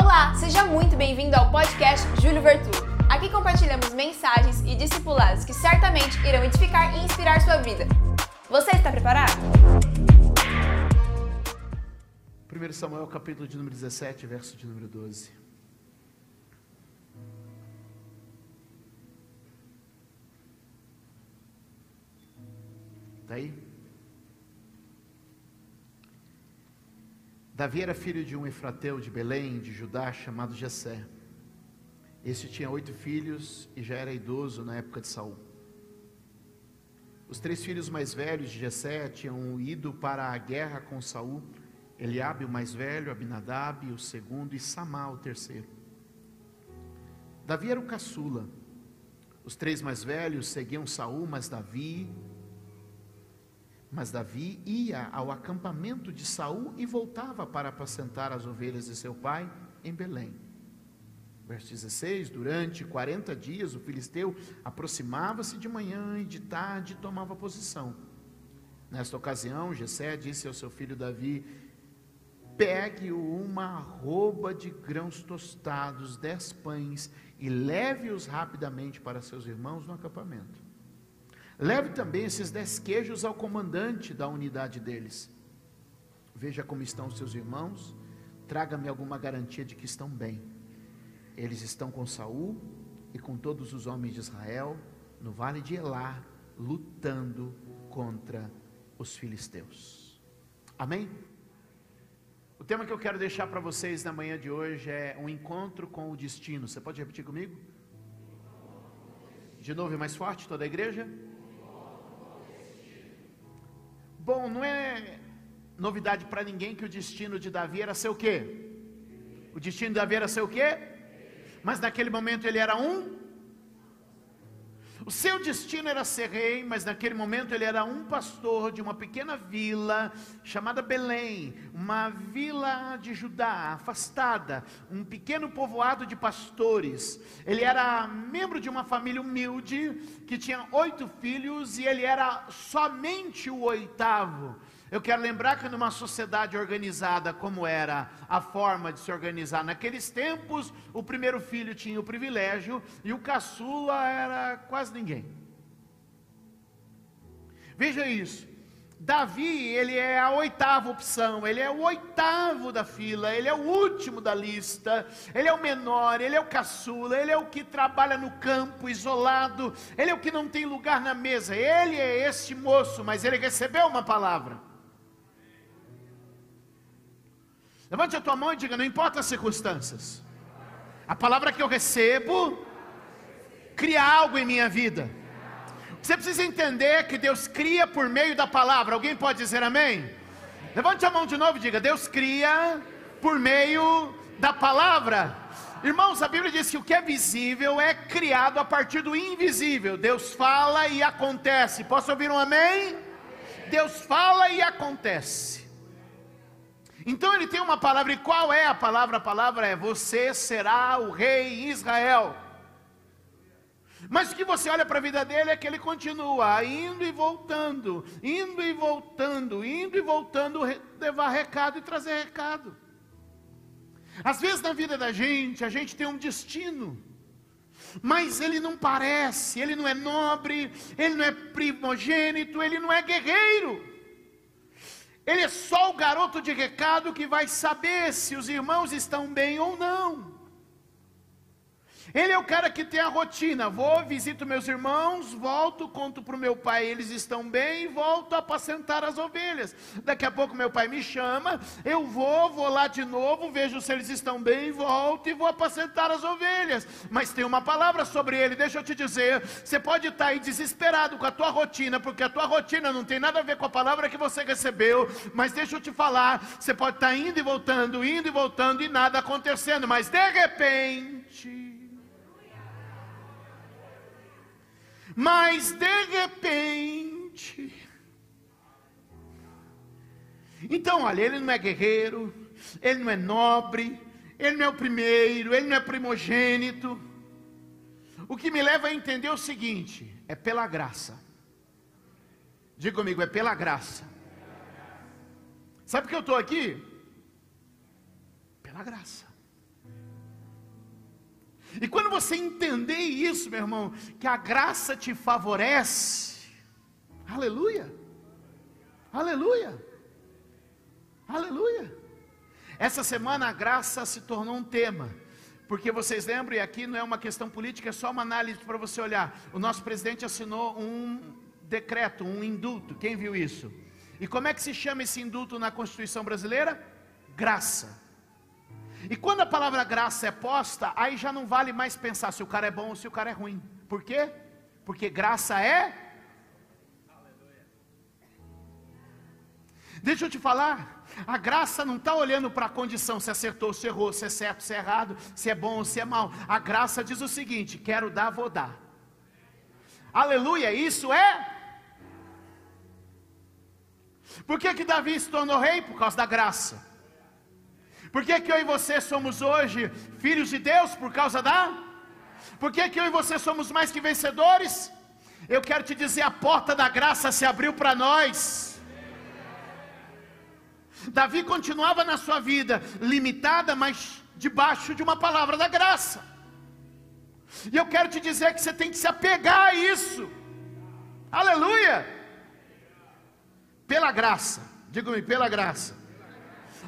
Olá, seja muito bem-vindo ao podcast Júlio Vertu. Aqui compartilhamos mensagens e discipulados que certamente irão edificar e inspirar sua vida. Você está preparado? 1 Samuel capítulo de número 17, verso de número 12. Está aí? Davi era filho de um efrateu de Belém, de Judá, chamado Jessé. Este tinha oito filhos e já era idoso na época de Saul. Os três filhos mais velhos de Jessé tinham ido para a guerra com Saul, Eliabe o mais velho, Abinadab o segundo e Samá o terceiro. Davi era o caçula. Os três mais velhos seguiam Saul, mas Davi mas Davi ia ao acampamento de Saul e voltava para apacentar as ovelhas de seu pai em Belém. Verso 16: Durante 40 dias o filisteu aproximava-se de manhã e de tarde tomava posição. Nesta ocasião, Jessé disse ao seu filho Davi: Pegue uma arroba de grãos tostados, dez pães, e leve-os rapidamente para seus irmãos no acampamento. Leve também esses dez queijos ao comandante da unidade deles. Veja como estão os seus irmãos, traga-me alguma garantia de que estão bem. Eles estão com Saul e com todos os homens de Israel no vale de Elá, lutando contra os filisteus. Amém? O tema que eu quero deixar para vocês na manhã de hoje é um encontro com o destino. Você pode repetir comigo? De novo e mais forte, toda a igreja? Bom, não é novidade para ninguém que o destino de Davi era ser o quê? O destino de Davi era ser o quê? Mas naquele momento ele era um o seu destino era ser rei, mas naquele momento ele era um pastor de uma pequena vila chamada Belém, uma vila de Judá, afastada, um pequeno povoado de pastores. Ele era membro de uma família humilde que tinha oito filhos e ele era somente o oitavo. Eu quero lembrar que numa sociedade organizada como era a forma de se organizar naqueles tempos, o primeiro filho tinha o privilégio e o caçula era quase ninguém. Veja isso. Davi, ele é a oitava opção, ele é o oitavo da fila, ele é o último da lista, ele é o menor, ele é o caçula, ele é o que trabalha no campo, isolado, ele é o que não tem lugar na mesa, ele é este moço, mas ele recebeu uma palavra. Levante a tua mão e diga: não importa as circunstâncias, a palavra que eu recebo cria algo em minha vida. Você precisa entender que Deus cria por meio da palavra. Alguém pode dizer amém? Levante a mão de novo e diga: Deus cria por meio da palavra. Irmãos, a Bíblia diz que o que é visível é criado a partir do invisível. Deus fala e acontece. Posso ouvir um amém? Deus fala e acontece. Então ele tem uma palavra, e qual é a palavra? A palavra é: Você será o rei em Israel. Mas o que você olha para a vida dele é que ele continua indo e voltando, indo e voltando, indo e voltando, levar recado e trazer recado. Às vezes na vida da gente, a gente tem um destino, mas ele não parece, ele não é nobre, ele não é primogênito, ele não é guerreiro. Ele é só o garoto de recado que vai saber se os irmãos estão bem ou não. Ele é o cara que tem a rotina. Vou, visito meus irmãos, volto, conto para o meu pai, eles estão bem, e volto a apacentar as ovelhas. Daqui a pouco meu pai me chama, eu vou, vou lá de novo, vejo se eles estão bem, volto e vou apacentar as ovelhas. Mas tem uma palavra sobre ele, deixa eu te dizer. Você pode estar aí desesperado com a tua rotina, porque a tua rotina não tem nada a ver com a palavra que você recebeu. Mas deixa eu te falar, você pode estar indo e voltando, indo e voltando e nada acontecendo, mas de repente Mas de repente. Então, olha, ele não é guerreiro, ele não é nobre, ele não é o primeiro, ele não é primogênito. O que me leva a entender o seguinte: é pela graça. Diga comigo, é pela graça. Sabe por que eu estou aqui? Pela graça. E quando você entender isso, meu irmão, que a graça te favorece, aleluia, aleluia, aleluia. Essa semana a graça se tornou um tema, porque vocês lembram, e aqui não é uma questão política, é só uma análise para você olhar. O nosso presidente assinou um decreto, um indulto, quem viu isso? E como é que se chama esse indulto na Constituição brasileira? Graça. E quando a palavra graça é posta, aí já não vale mais pensar se o cara é bom ou se o cara é ruim. Por quê? Porque graça é. Deixa eu te falar, a graça não está olhando para a condição, se acertou, se errou, se é certo, se é errado, se é bom ou se é mal. A graça diz o seguinte: quero dar, vou dar. Aleluia, isso é. Por que, que Davi se tornou rei? Por causa da graça. Por que, que eu e você somos hoje filhos de Deus? Por causa da? Por que, que eu e você somos mais que vencedores? Eu quero te dizer: a porta da graça se abriu para nós. Davi continuava na sua vida limitada, mas debaixo de uma palavra da graça. E eu quero te dizer que você tem que se apegar a isso. Aleluia! Pela graça, diga-me, pela graça.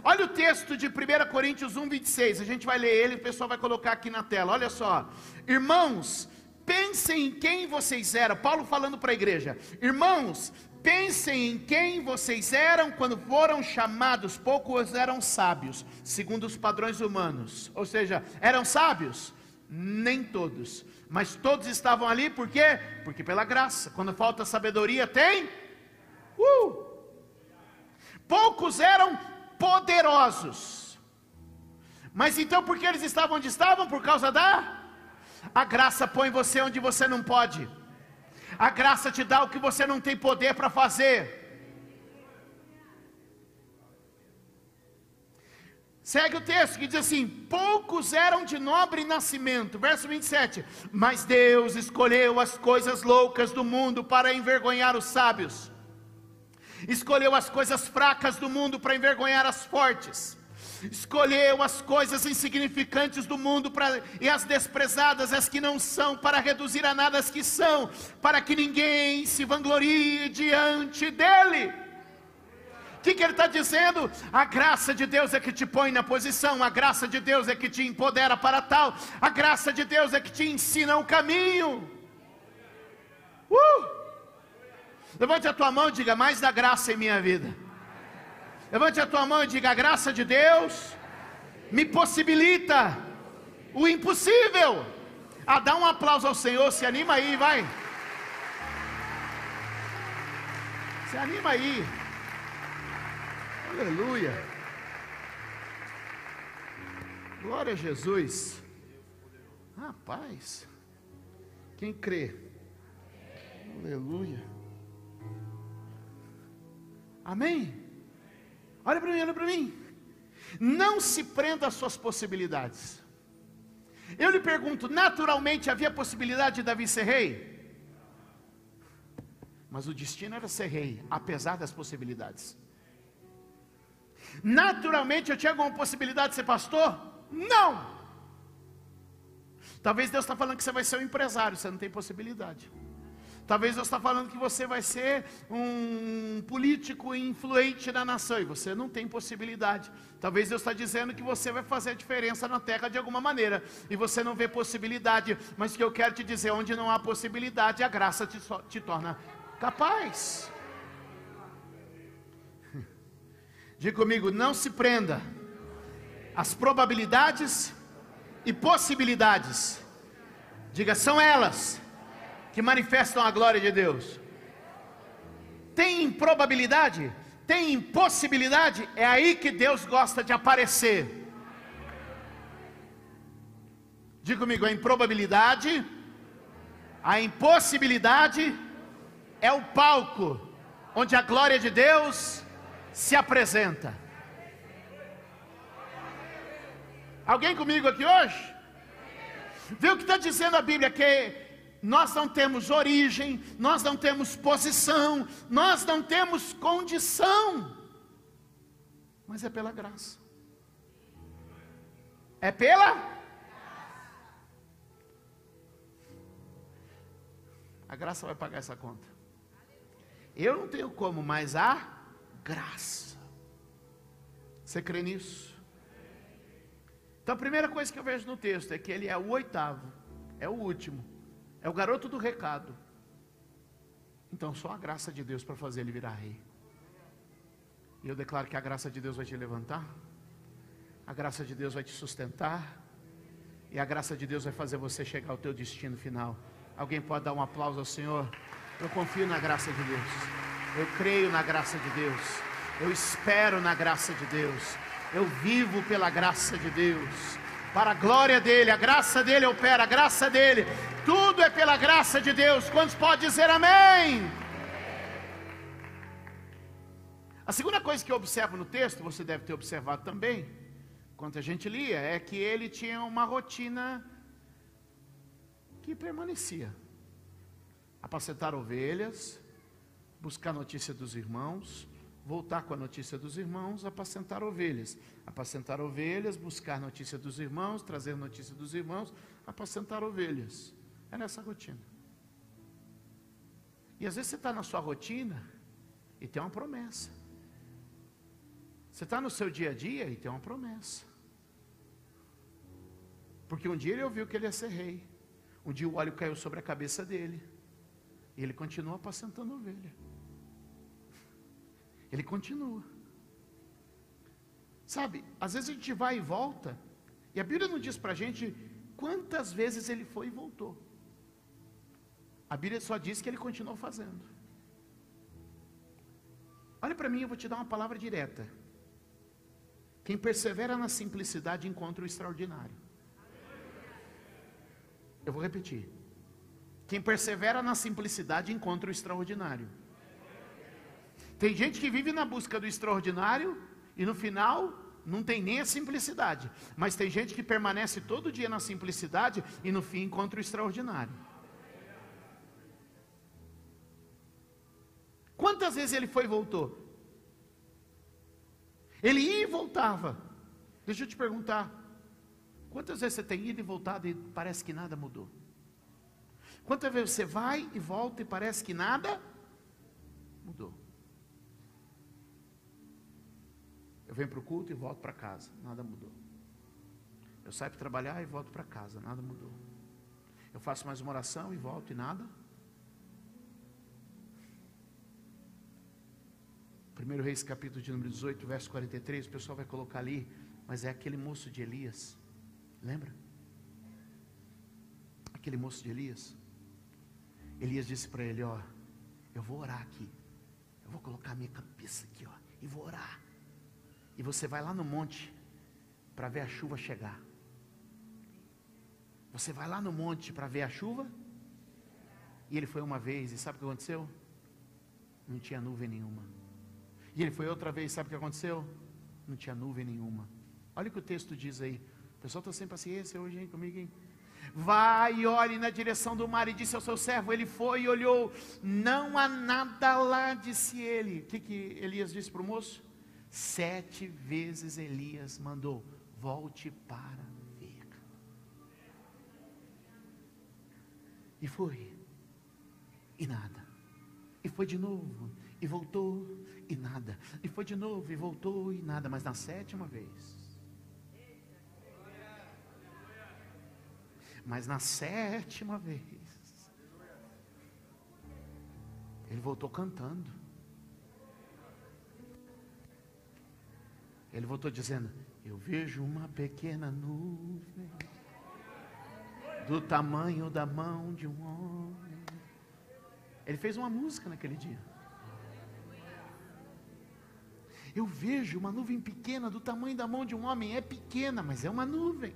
Olha o texto de 1 Coríntios 1, 26. A gente vai ler ele, o pessoal vai colocar aqui na tela. Olha só. Irmãos, pensem em quem vocês eram. Paulo falando para a igreja. Irmãos, pensem em quem vocês eram quando foram chamados. Poucos eram sábios, segundo os padrões humanos. Ou seja, eram sábios? Nem todos. Mas todos estavam ali por quê? Porque pela graça. Quando falta sabedoria, tem? Uh! Poucos eram poderosos. Mas então por que eles estavam onde estavam? Por causa da a graça põe você onde você não pode. A graça te dá o que você não tem poder para fazer. Segue o texto que diz assim: poucos eram de nobre nascimento, verso 27. Mas Deus escolheu as coisas loucas do mundo para envergonhar os sábios escolheu as coisas fracas do mundo para envergonhar as fortes, escolheu as coisas insignificantes do mundo e as desprezadas, as que não são, para reduzir a nada as que são, para que ninguém se vanglorie diante dele. O que, que, ele está dizendo? A graça de Deus é que te põe na posição, a graça de Deus é que te empodera para tal, a graça de Deus é que te ensina o caminho. Uh! Levante a tua mão e diga: mais da graça em minha vida. Levante a tua mão e diga: a graça de Deus me possibilita o impossível. Ah, dá um aplauso ao Senhor, se anima aí, vai. Se anima aí. Aleluia. Glória a Jesus. Rapaz. Quem crê? Aleluia. Amém? Olha para mim, olha para mim. Não se prenda às suas possibilidades. Eu lhe pergunto, naturalmente havia possibilidade de Davi ser rei? Mas o destino era ser rei, apesar das possibilidades. Naturalmente eu tinha alguma possibilidade de ser pastor? Não. Talvez Deus está falando que você vai ser um empresário, você não tem possibilidade. Talvez Deus está falando que você vai ser um político influente na nação e você não tem possibilidade. Talvez Deus está dizendo que você vai fazer a diferença na terra de alguma maneira e você não vê possibilidade. Mas o que eu quero te dizer, onde não há possibilidade, a graça te, te torna capaz. Diga comigo, não se prenda às probabilidades e possibilidades. Diga, são elas que manifestam a glória de Deus. Tem improbabilidade, tem impossibilidade, é aí que Deus gosta de aparecer. Diga comigo, a improbabilidade, a impossibilidade é o palco onde a glória de Deus se apresenta. Alguém comigo aqui hoje? Viu o que está dizendo a Bíblia? Que nós não temos origem, nós não temos posição, nós não temos condição, mas é pela graça. É pela graça. A graça vai pagar essa conta. Eu não tenho como, mas a graça. Você crê nisso? Então a primeira coisa que eu vejo no texto é que ele é o oitavo, é o último é o garoto do recado. Então só a graça de Deus para fazer ele virar rei. E eu declaro que a graça de Deus vai te levantar, a graça de Deus vai te sustentar, e a graça de Deus vai fazer você chegar ao teu destino final. Alguém pode dar um aplauso ao Senhor? Eu confio na graça de Deus. Eu creio na graça de Deus. Eu espero na graça de Deus. Eu vivo pela graça de Deus. Para a glória dele, a graça dele opera, a graça dele. Tudo é pela graça de Deus. Quantos pode dizer amém? A segunda coisa que eu observo no texto, você deve ter observado também, enquanto a gente lia, é que ele tinha uma rotina que permanecia. Apacentar ovelhas, buscar notícia dos irmãos, voltar com a notícia dos irmãos, apacentar ovelhas. Apacentar ovelhas, buscar notícia dos irmãos, trazer notícia dos irmãos, apacentar ovelhas. É nessa rotina. E às vezes você está na sua rotina e tem uma promessa. Você está no seu dia a dia e tem uma promessa. Porque um dia ele ouviu que ele ia ser rei. Um dia o óleo caiu sobre a cabeça dele. E ele continua apacentando ovelha. Ele continua. Sabe, às vezes a gente vai e volta. E a Bíblia não diz para a gente quantas vezes ele foi e voltou. A Bíblia só diz que ele continuou fazendo. Olha para mim, eu vou te dar uma palavra direta. Quem persevera na simplicidade encontra o extraordinário. Eu vou repetir. Quem persevera na simplicidade encontra o extraordinário. Tem gente que vive na busca do extraordinário e no final não tem nem a simplicidade. Mas tem gente que permanece todo dia na simplicidade e no fim encontra o extraordinário. Quantas vezes ele foi e voltou? Ele ia e voltava. Deixa eu te perguntar. Quantas vezes você tem ido e voltado e parece que nada mudou? Quantas vezes você vai e volta e parece que nada mudou? Eu venho para o culto e volto para casa, nada mudou. Eu saio para trabalhar e volto para casa, nada mudou. Eu faço mais uma oração e volto e nada. Primeiro Reis capítulo de número 18, verso 43, o pessoal vai colocar ali, mas é aquele moço de Elias. Lembra? Aquele moço de Elias. Elias disse para ele: Ó, eu vou orar aqui. Eu vou colocar minha cabeça aqui, ó, e vou orar. E você vai lá no monte para ver a chuva chegar. Você vai lá no monte para ver a chuva. E ele foi uma vez, e sabe o que aconteceu? Não tinha nuvem nenhuma. E ele foi outra vez, sabe o que aconteceu? Não tinha nuvem nenhuma. Olha o que o texto diz aí. O pessoal está sem paciência hoje, hein, comigo, hein? Vai e olhe na direção do mar, e disse ao seu servo: Ele foi e olhou, não há nada lá, disse ele. O que, que Elias disse para o moço? Sete vezes Elias mandou: Volte para ver. E foi, e nada. E foi de novo, e voltou, e nada. E foi de novo, e voltou, e nada. Mas na sétima vez, Mas na sétima vez, ele voltou cantando. Ele voltou dizendo: Eu vejo uma pequena nuvem do tamanho da mão de um homem. Ele fez uma música naquele dia. Eu vejo uma nuvem pequena do tamanho da mão de um homem. É pequena, mas é uma nuvem.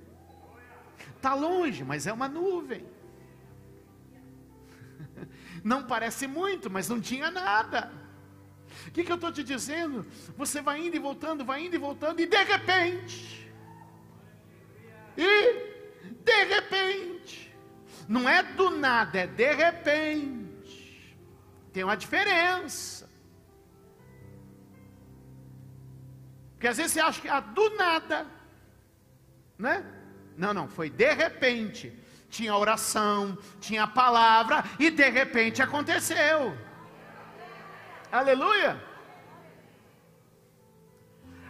Está longe, mas é uma nuvem. Não parece muito, mas não tinha nada. O que, que eu estou te dizendo? Você vai indo e voltando, vai indo e voltando, e de repente, e de repente, não é do nada, é de repente, tem uma diferença. Porque às vezes você acha que é do nada, né? Não, não, foi de repente. tinha oração, tinha palavra, e de repente aconteceu. Aleluia!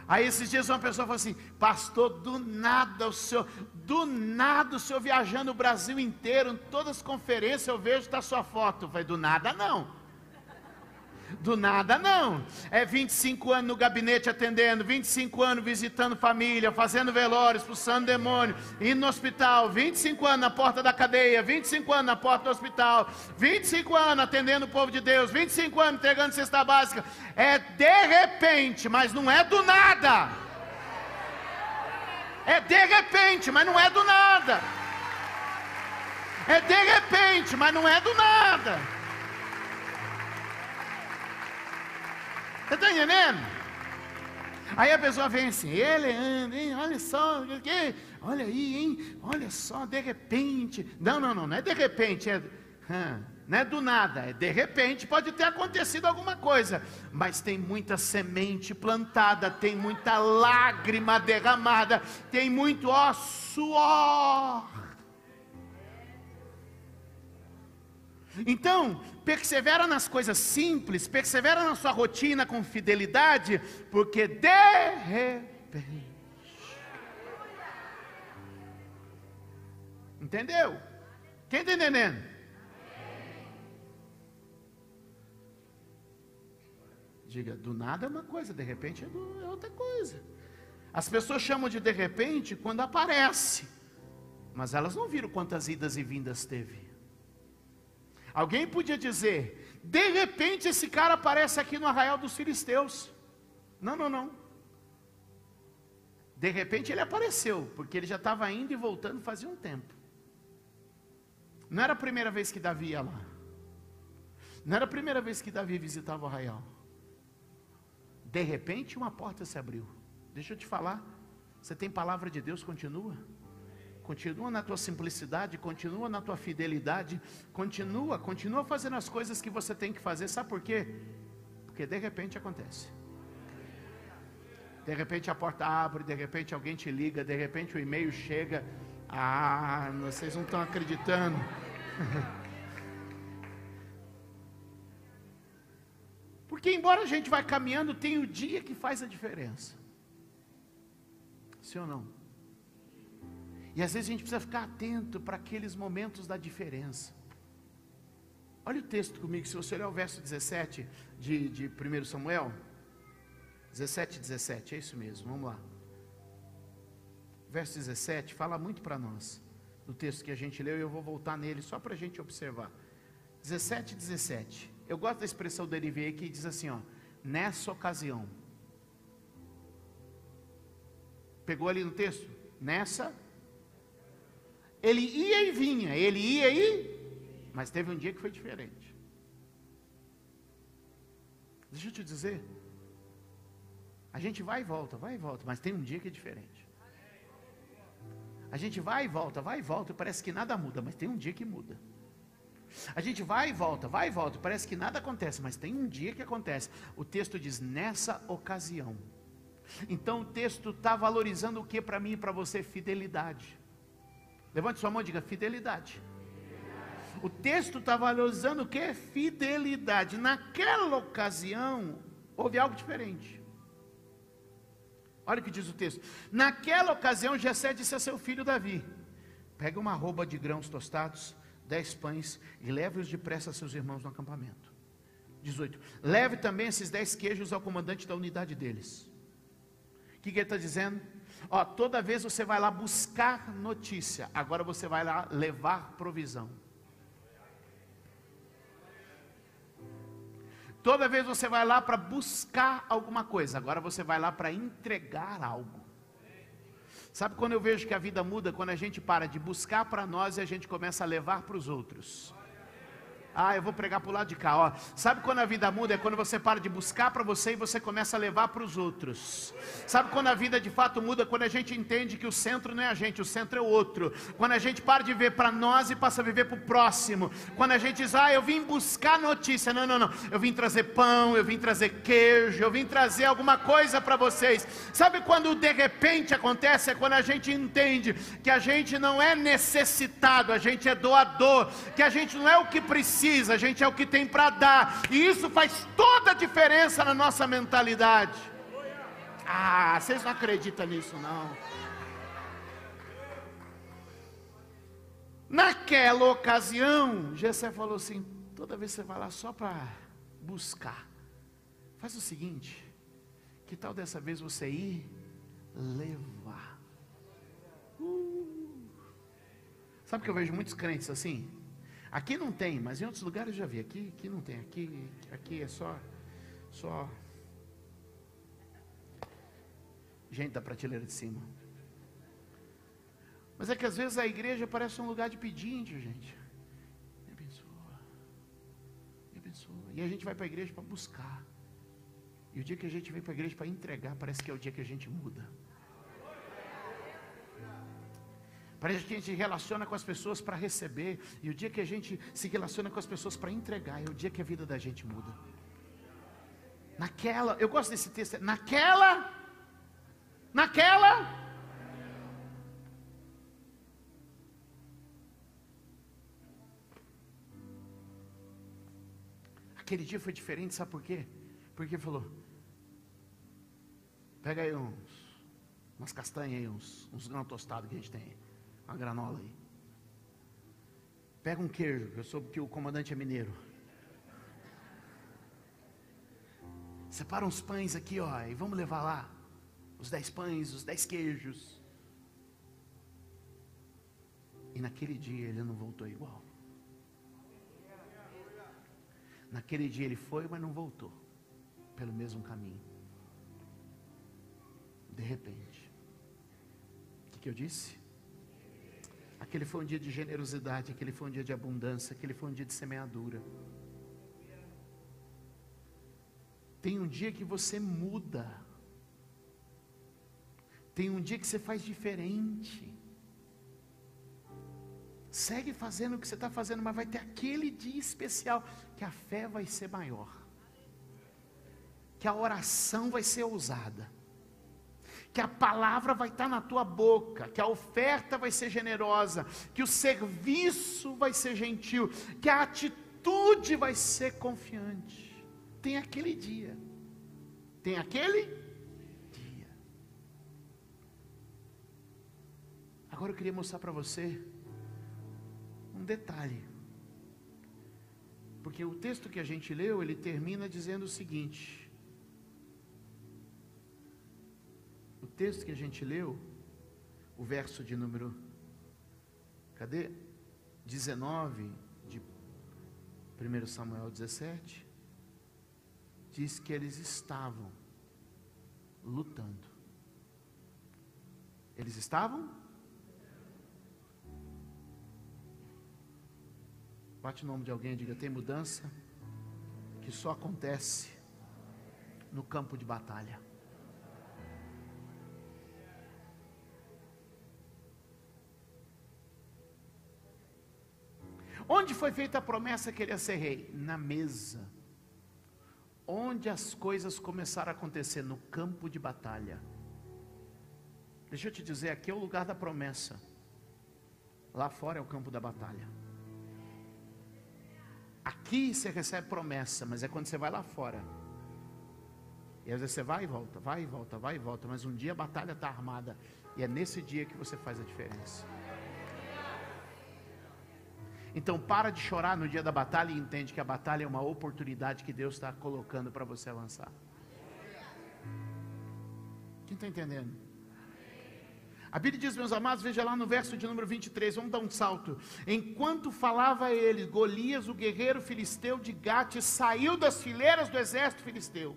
Aí esses dias uma pessoa falou assim: Pastor, do nada o senhor, do nada o senhor viajando o Brasil inteiro, em todas as conferências eu vejo está sua foto. Eu falei: Do nada não. Do nada não. É 25 anos no gabinete atendendo, 25 anos visitando família, fazendo velório, expulsando demônio, indo no hospital, 25 anos na porta da cadeia, 25 anos na porta do hospital, 25 anos atendendo o povo de Deus, 25 anos entregando cesta básica. É de repente, mas não é do nada. É de repente, mas não é do nada. É de repente, mas não é do nada. Você está entendendo? Aí a pessoa vem assim, ele anda, hein, olha só, olha aí, hein, olha só, de repente. Não, não, não, não é de repente, é, não é do nada, é de repente, pode ter acontecido alguma coisa, mas tem muita semente plantada, tem muita lágrima derramada, tem muito ó, suor. Então, persevera nas coisas simples, persevera na sua rotina com fidelidade, porque de repente. Entendeu? Quem está entendendo? Diga, do nada é uma coisa, de repente é, é outra coisa. As pessoas chamam de de repente quando aparece, mas elas não viram quantas idas e vindas teve. Alguém podia dizer: de repente esse cara aparece aqui no arraial dos filisteus. Não, não, não. De repente ele apareceu, porque ele já estava indo e voltando fazia um tempo. Não era a primeira vez que Davi ia lá. Não era a primeira vez que Davi visitava o arraial. De repente uma porta se abriu. Deixa eu te falar. Você tem palavra de Deus, continua continua na tua simplicidade, continua na tua fidelidade, continua, continua fazendo as coisas que você tem que fazer. Sabe por quê? Porque de repente acontece. De repente a porta abre, de repente alguém te liga, de repente o e-mail chega. Ah, vocês não estão acreditando. Porque embora a gente vai caminhando, tem o dia que faz a diferença. Sim ou não? E às vezes a gente precisa ficar atento para aqueles momentos da diferença. Olha o texto comigo, se você olhar o verso 17 de, de 1 Samuel. 17, 17, é isso mesmo, vamos lá. Verso 17 fala muito para nós, do texto que a gente leu, e eu vou voltar nele só para a gente observar. 17, 17. Eu gosto da expressão do NVI que diz assim: ó, nessa ocasião. Pegou ali no texto? Nessa ele ia e vinha, ele ia e. Mas teve um dia que foi diferente. Deixa eu te dizer. A gente vai e volta, vai e volta, mas tem um dia que é diferente. A gente vai e volta, vai e volta, parece que nada muda, mas tem um dia que muda. A gente vai e volta, vai e volta, parece que nada acontece, mas tem um dia que acontece. O texto diz nessa ocasião. Então o texto está valorizando o que para mim e para você? Fidelidade. Levante sua mão e diga fidelidade. O texto está valorizando o que? Fidelidade. Naquela ocasião, houve algo diferente. Olha o que diz o texto. Naquela ocasião, Jessé disse a seu filho Davi: Pega uma roupa de grãos tostados, dez pães, e leve-os depressa a seus irmãos no acampamento. 18. Leve também esses dez queijos ao comandante da unidade deles. Que, que ele está dizendo? Ó, toda vez você vai lá buscar notícia, agora você vai lá levar provisão. Toda vez você vai lá para buscar alguma coisa, agora você vai lá para entregar algo. Sabe quando eu vejo que a vida muda? Quando a gente para de buscar para nós e a gente começa a levar para os outros. Ah, eu vou pregar para o lado de cá. Ó. Sabe quando a vida muda? É quando você para de buscar para você e você começa a levar para os outros. Sabe quando a vida de fato muda? Quando a gente entende que o centro não é a gente, o centro é o outro. Quando a gente para de ver para nós e passa a viver para o próximo. Quando a gente diz, ah, eu vim buscar notícia. Não, não, não. Eu vim trazer pão, eu vim trazer queijo, eu vim trazer alguma coisa para vocês. Sabe quando de repente acontece? É quando a gente entende que a gente não é necessitado, a gente é doador, que a gente não é o que precisa precisa, a gente é o que tem para dar, e isso faz toda a diferença na nossa mentalidade. Ah, vocês não acreditam nisso não. Naquela ocasião, Jessé falou assim: toda vez que você vai lá só para buscar, faz o seguinte: que tal dessa vez você ir levar? Uh. Sabe que eu vejo muitos crentes assim? Aqui não tem, mas em outros lugares já vi. Aqui, aqui não tem. Aqui, aqui é só, só gente da prateleira de cima. Mas é que às vezes a igreja parece um lugar de pedinte, gente. Me abençoa. Me abençoa. E a gente vai para a igreja para buscar. E o dia que a gente vem para a igreja para entregar, parece que é o dia que a gente muda. Parece que a gente relaciona com as pessoas para receber, e o dia que a gente se relaciona com as pessoas para entregar, é o dia que a vida da gente muda. Naquela, eu gosto desse texto, naquela, naquela, Aquele dia foi diferente, sabe por quê? Porque falou: pega aí uns, umas castanhas aí, uns, uns grãos tostados que a gente tem a granola aí. Pega um queijo, eu soube que o comandante é mineiro. Separa uns pães aqui, ó, e vamos levar lá. Os dez pães, os dez queijos. E naquele dia ele não voltou igual. Naquele dia ele foi, mas não voltou. Pelo mesmo caminho. De repente. O que, que eu disse? Aquele foi um dia de generosidade, aquele foi um dia de abundância, aquele foi um dia de semeadura. Tem um dia que você muda. Tem um dia que você faz diferente. Segue fazendo o que você está fazendo, mas vai ter aquele dia especial que a fé vai ser maior, que a oração vai ser ousada que a palavra vai estar na tua boca, que a oferta vai ser generosa, que o serviço vai ser gentil, que a atitude vai ser confiante. Tem aquele dia. Tem aquele dia. Agora eu queria mostrar para você um detalhe. Porque o texto que a gente leu, ele termina dizendo o seguinte: O texto que a gente leu, o verso de número, cadê? 19 de 1 Samuel 17, diz que eles estavam lutando. Eles estavam? Bate o nome de alguém e diga: tem mudança que só acontece no campo de batalha. Onde foi feita a promessa que ele ia ser rei? Na mesa. Onde as coisas começaram a acontecer? No campo de batalha. Deixa eu te dizer, aqui é o lugar da promessa. Lá fora é o campo da batalha. Aqui você recebe promessa, mas é quando você vai lá fora. E às vezes você vai e volta, vai e volta, vai e volta, mas um dia a batalha está armada. E é nesse dia que você faz a diferença. Então para de chorar no dia da batalha e entende que a batalha é uma oportunidade que Deus está colocando para você avançar. Quem está entendendo? A Bíblia diz, meus amados, veja lá no verso de número 23, vamos dar um salto. Enquanto falava ele, Golias, o guerreiro filisteu de Gate, saiu das fileiras do exército filisteu.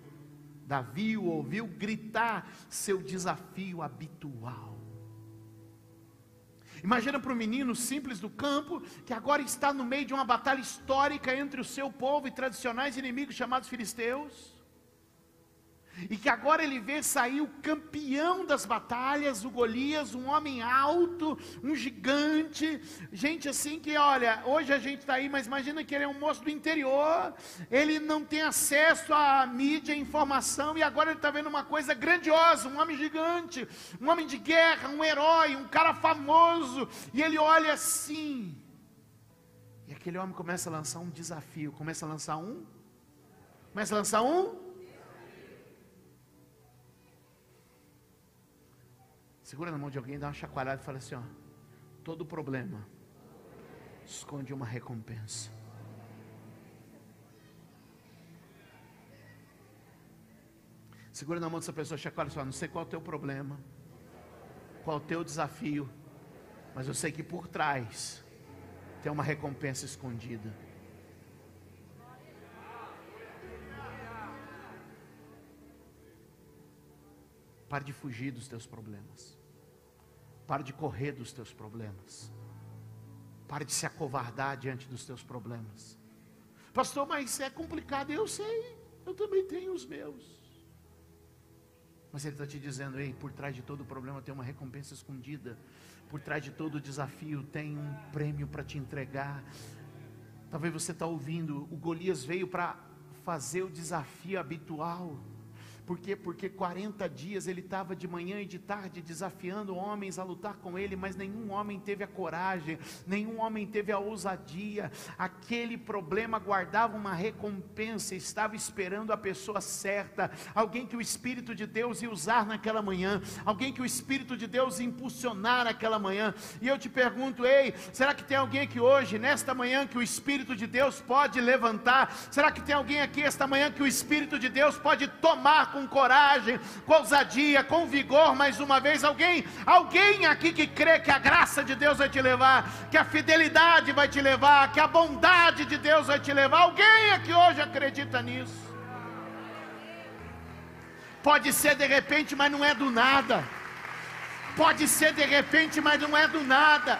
Davi o ouviu gritar seu desafio habitual. Imagina para um menino simples do campo, que agora está no meio de uma batalha histórica entre o seu povo e tradicionais inimigos chamados filisteus e que agora ele vê sair o campeão das batalhas, o Golias, um homem alto, um gigante, gente assim que, olha, hoje a gente está aí, mas imagina que ele é um moço do interior, ele não tem acesso à mídia, à informação, e agora ele está vendo uma coisa grandiosa, um homem gigante, um homem de guerra, um herói, um cara famoso, e ele olha assim, e aquele homem começa a lançar um desafio, começa a lançar um, começa a lançar um, Segura na mão de alguém, dá uma chacoalhada e fala assim: ó, todo problema esconde uma recompensa. Segura na mão dessa pessoa, chacoalha só, não sei qual é o teu problema, qual é o teu desafio, mas eu sei que por trás tem uma recompensa escondida. Pare de fugir dos teus problemas. Pare de correr dos teus problemas. Pare de se acovardar diante dos teus problemas. Pastor, mas é complicado, eu sei, eu também tenho os meus. Mas Ele está te dizendo, ei, por trás de todo problema tem uma recompensa escondida, por trás de todo desafio tem um prêmio para te entregar. Talvez você está ouvindo, o Golias veio para fazer o desafio habitual. Por quê? Porque 40 dias ele estava de manhã e de tarde desafiando homens a lutar com ele, mas nenhum homem teve a coragem, nenhum homem teve a ousadia. Aquele problema guardava uma recompensa, estava esperando a pessoa certa, alguém que o Espírito de Deus ia usar naquela manhã, alguém que o Espírito de Deus ia impulsionar naquela manhã. E eu te pergunto, ei, será que tem alguém aqui hoje, nesta manhã, que o Espírito de Deus pode levantar? Será que tem alguém aqui esta manhã que o Espírito de Deus pode tomar com coragem, com ousadia, com vigor, mais uma vez. Alguém, alguém aqui que crê que a graça de Deus vai te levar, que a fidelidade vai te levar, que a bondade de Deus vai te levar. Alguém aqui hoje acredita nisso? Pode ser de repente, mas não é do nada. Pode ser de repente, mas não é do nada.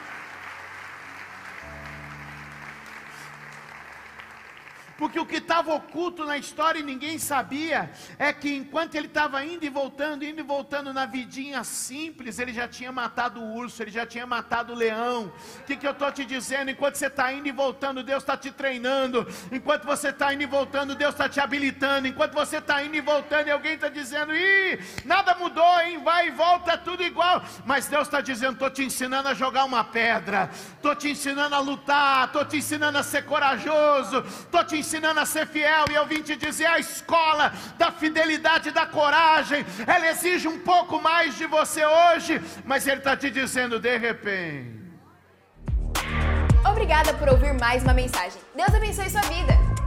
Porque o que estava oculto na história e ninguém sabia, é que enquanto ele estava indo e voltando, indo e voltando na vidinha simples, ele já tinha matado o urso, ele já tinha matado o leão. O que, que eu estou te dizendo? Enquanto você está indo e voltando, Deus está te treinando. Enquanto você está indo e voltando, Deus está te habilitando. Enquanto você está indo e voltando, e alguém está dizendo: ih, nada mudou, hein? Vai e volta, tudo igual. Mas Deus está dizendo: estou te ensinando a jogar uma pedra, estou te ensinando a lutar, estou te ensinando a ser corajoso, estou te ensinando ensinando a ser fiel, e eu vim te dizer: a escola da fidelidade da coragem, ela exige um pouco mais de você hoje, mas Ele está te dizendo de repente. Obrigada por ouvir mais uma mensagem. Deus abençoe sua vida.